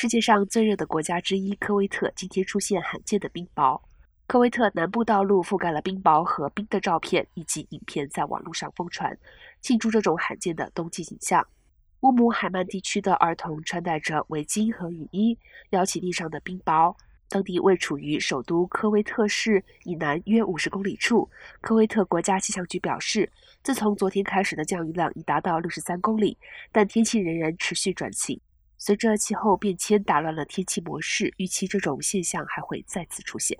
世界上最热的国家之一科威特今天出现罕见的冰雹。科威特南部道路覆盖了冰雹和冰的照片以及影片在网络上疯传，庆祝这种罕见的冬季景象。乌姆海曼地区的儿童穿戴着围巾和雨衣，摇起地上的冰雹。当地位处于首都科威特市以南约五十公里处。科威特国家气象局表示，自从昨天开始的降雨量已达到六十三公里，但天气仍然持续转晴。随着气候变迁打乱了天气模式，预期这种现象还会再次出现。